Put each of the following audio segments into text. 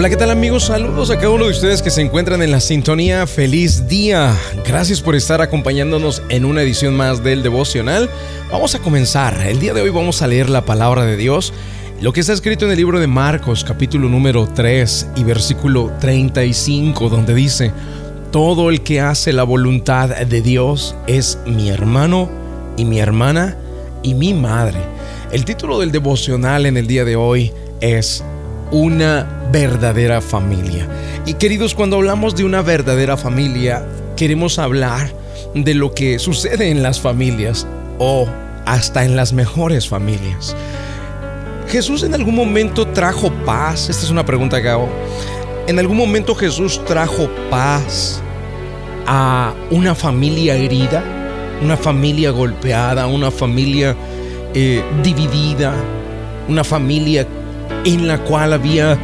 Hola, ¿qué tal amigos? Saludos a cada uno de ustedes que se encuentran en la sintonía. Feliz día. Gracias por estar acompañándonos en una edición más del devocional. Vamos a comenzar. El día de hoy vamos a leer la palabra de Dios. Lo que está escrito en el libro de Marcos, capítulo número 3 y versículo 35, donde dice, Todo el que hace la voluntad de Dios es mi hermano y mi hermana y mi madre. El título del devocional en el día de hoy es una verdadera familia. Y queridos, cuando hablamos de una verdadera familia, queremos hablar de lo que sucede en las familias o hasta en las mejores familias. Jesús en algún momento trajo paz. Esta es una pregunta que hago. En algún momento Jesús trajo paz a una familia herida, una familia golpeada, una familia eh, dividida, una familia en la cual había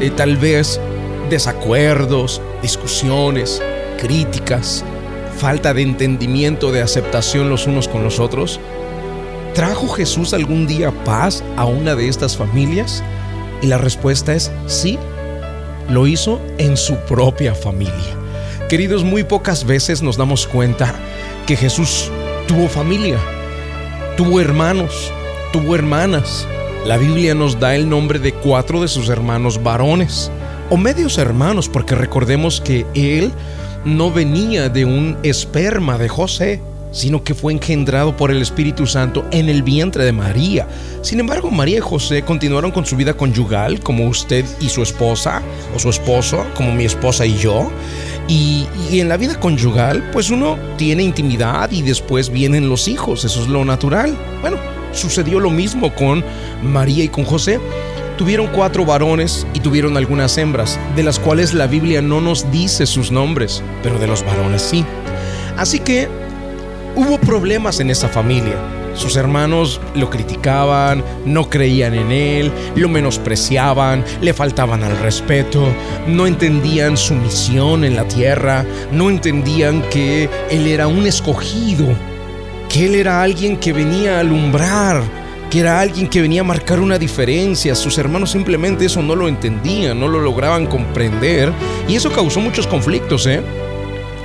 eh, tal vez desacuerdos, discusiones, críticas, falta de entendimiento, de aceptación los unos con los otros? ¿Trajo Jesús algún día paz a una de estas familias? Y la respuesta es sí, lo hizo en su propia familia. Queridos, muy pocas veces nos damos cuenta que Jesús tuvo familia, tuvo hermanos, tuvo hermanas, la Biblia nos da el nombre de cuatro de sus hermanos varones, o medios hermanos, porque recordemos que él no venía de un esperma de José, sino que fue engendrado por el Espíritu Santo en el vientre de María. Sin embargo, María y José continuaron con su vida conyugal, como usted y su esposa, o su esposo, como mi esposa y yo. Y, y, en la vida conyugal, pues uno tiene intimidad y después vienen los hijos, eso es lo natural. Bueno, sucedió lo mismo con María y con José. Tuvieron cuatro varones y tuvieron algunas hembras, de las cuales la Biblia no nos dice sus nombres, pero de los varones sí. Así que hubo problemas en esa familia. Sus hermanos lo criticaban, no creían en él, lo menospreciaban, le faltaban al respeto, no entendían su misión en la tierra, no entendían que él era un escogido que Él era alguien que venía a alumbrar, que era alguien que venía a marcar una diferencia. Sus hermanos simplemente eso no lo entendían, no lo lograban comprender y eso causó muchos conflictos, ¿eh?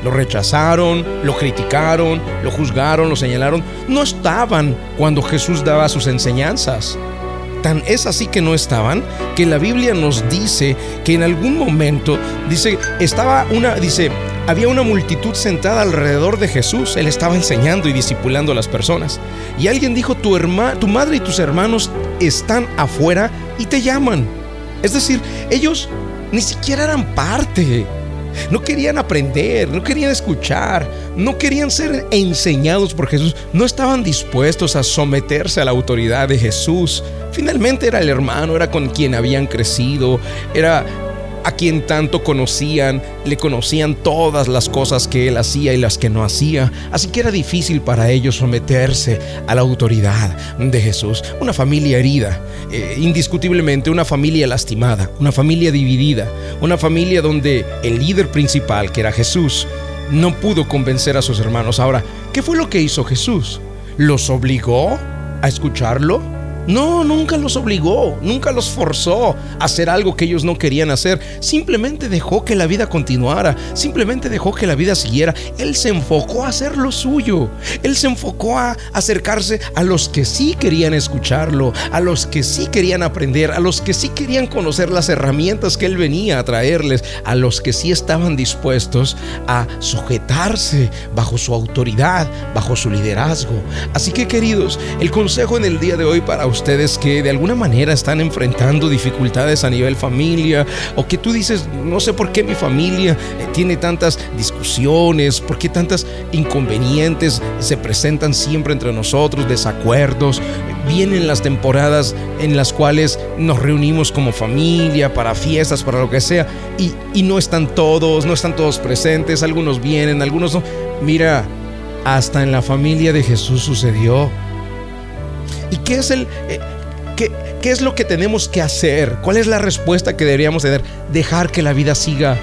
Lo rechazaron, lo criticaron, lo juzgaron, lo señalaron. No estaban cuando Jesús daba sus enseñanzas. Tan es así que no estaban que la Biblia nos dice que en algún momento dice estaba una dice había una multitud sentada alrededor de Jesús. Él estaba enseñando y discipulando a las personas. Y alguien dijo, tu, tu madre y tus hermanos están afuera y te llaman. Es decir, ellos ni siquiera eran parte. No querían aprender, no querían escuchar, no querían ser enseñados por Jesús, no estaban dispuestos a someterse a la autoridad de Jesús. Finalmente era el hermano, era con quien habían crecido, era a quien tanto conocían, le conocían todas las cosas que él hacía y las que no hacía, así que era difícil para ellos someterse a la autoridad de Jesús. Una familia herida, eh, indiscutiblemente una familia lastimada, una familia dividida, una familia donde el líder principal, que era Jesús, no pudo convencer a sus hermanos. Ahora, ¿qué fue lo que hizo Jesús? ¿Los obligó a escucharlo? No, nunca los obligó, nunca los forzó a hacer algo que ellos no querían hacer. Simplemente dejó que la vida continuara, simplemente dejó que la vida siguiera. Él se enfocó a hacer lo suyo. Él se enfocó a acercarse a los que sí querían escucharlo, a los que sí querían aprender, a los que sí querían conocer las herramientas que él venía a traerles, a los que sí estaban dispuestos a sujetarse bajo su autoridad, bajo su liderazgo. Así que queridos, el consejo en el día de hoy para ustedes que de alguna manera están enfrentando dificultades a nivel familia o que tú dices, no sé por qué mi familia eh, tiene tantas discusiones, por qué tantas inconvenientes se presentan siempre entre nosotros, desacuerdos. Vienen las temporadas en las cuales nos reunimos como familia para fiestas, para lo que sea, y, y no están todos, no están todos presentes, algunos vienen, algunos no. Mira, hasta en la familia de Jesús sucedió. ¿Y qué es el... Eh, qué, ¿Qué es lo que tenemos que hacer? ¿Cuál es la respuesta que deberíamos tener? Dejar que la vida siga.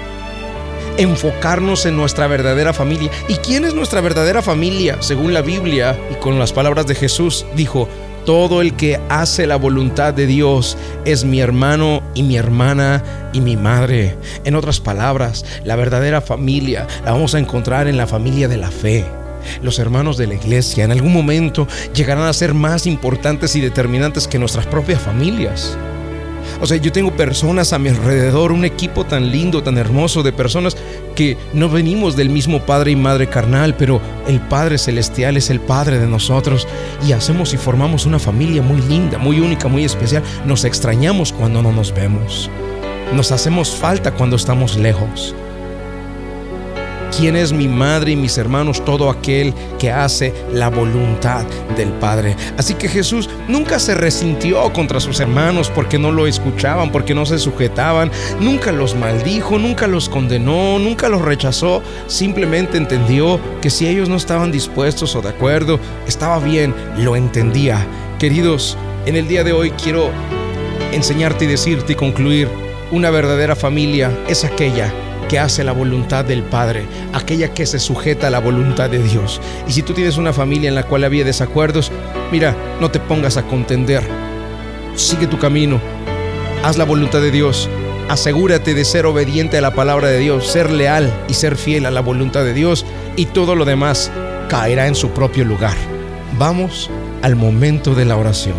Enfocarnos en nuestra verdadera familia. ¿Y quién es nuestra verdadera familia? Según la Biblia y con las palabras de Jesús, dijo, Todo el que hace la voluntad de Dios es mi hermano y mi hermana y mi madre. En otras palabras, la verdadera familia la vamos a encontrar en la familia de la fe. Los hermanos de la iglesia en algún momento llegarán a ser más importantes y determinantes que nuestras propias familias. O sea, yo tengo personas a mi alrededor, un equipo tan lindo, tan hermoso de personas que no venimos del mismo padre y madre carnal, pero el Padre Celestial es el Padre de nosotros y hacemos y formamos una familia muy linda, muy única, muy especial. Nos extrañamos cuando no nos vemos. Nos hacemos falta cuando estamos lejos quién es mi madre y mis hermanos, todo aquel que hace la voluntad del Padre. Así que Jesús nunca se resintió contra sus hermanos porque no lo escuchaban, porque no se sujetaban, nunca los maldijo, nunca los condenó, nunca los rechazó, simplemente entendió que si ellos no estaban dispuestos o de acuerdo, estaba bien, lo entendía. Queridos, en el día de hoy quiero enseñarte y decirte y concluir, una verdadera familia es aquella que hace la voluntad del Padre, aquella que se sujeta a la voluntad de Dios. Y si tú tienes una familia en la cual había desacuerdos, mira, no te pongas a contender. Sigue tu camino, haz la voluntad de Dios, asegúrate de ser obediente a la palabra de Dios, ser leal y ser fiel a la voluntad de Dios y todo lo demás caerá en su propio lugar. Vamos al momento de la oración.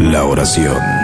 La oración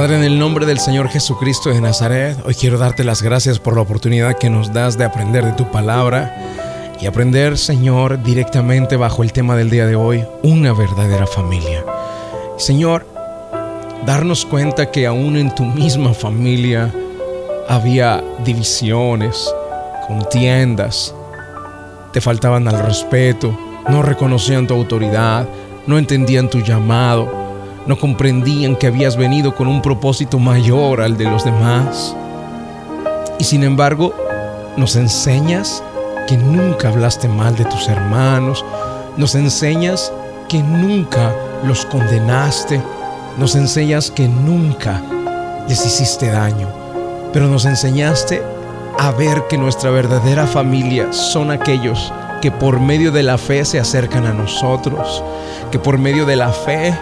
Padre, en el nombre del Señor Jesucristo de Nazaret, hoy quiero darte las gracias por la oportunidad que nos das de aprender de tu palabra y aprender, Señor, directamente bajo el tema del día de hoy, una verdadera familia. Señor, darnos cuenta que aún en tu misma familia había divisiones, contiendas, te faltaban al respeto, no reconocían tu autoridad, no entendían tu llamado no comprendían que habías venido con un propósito mayor al de los demás. Y sin embargo, nos enseñas que nunca hablaste mal de tus hermanos, nos enseñas que nunca los condenaste, nos enseñas que nunca les hiciste daño, pero nos enseñaste a ver que nuestra verdadera familia son aquellos que por medio de la fe se acercan a nosotros, que por medio de la fe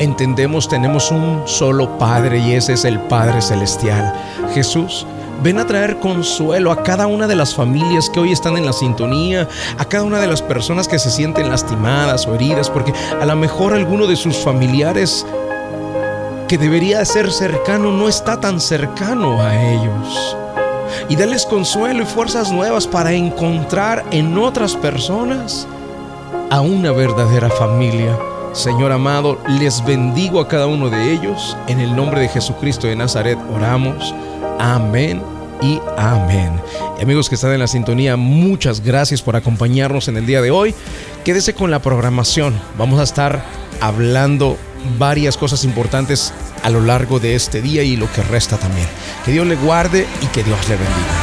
entendemos tenemos un solo Padre y ese es el Padre Celestial. Jesús, ven a traer consuelo a cada una de las familias que hoy están en la sintonía, a cada una de las personas que se sienten lastimadas o heridas, porque a lo mejor alguno de sus familiares que debería ser cercano no está tan cercano a ellos. Y darles consuelo y fuerzas nuevas para encontrar en otras personas a una verdadera familia Señor amado, les bendigo a cada uno de ellos. En el nombre de Jesucristo de Nazaret oramos. Amén y amén. Y amigos que están en la sintonía, muchas gracias por acompañarnos en el día de hoy. Quédese con la programación. Vamos a estar hablando varias cosas importantes a lo largo de este día y lo que resta también. Que Dios le guarde y que Dios le bendiga.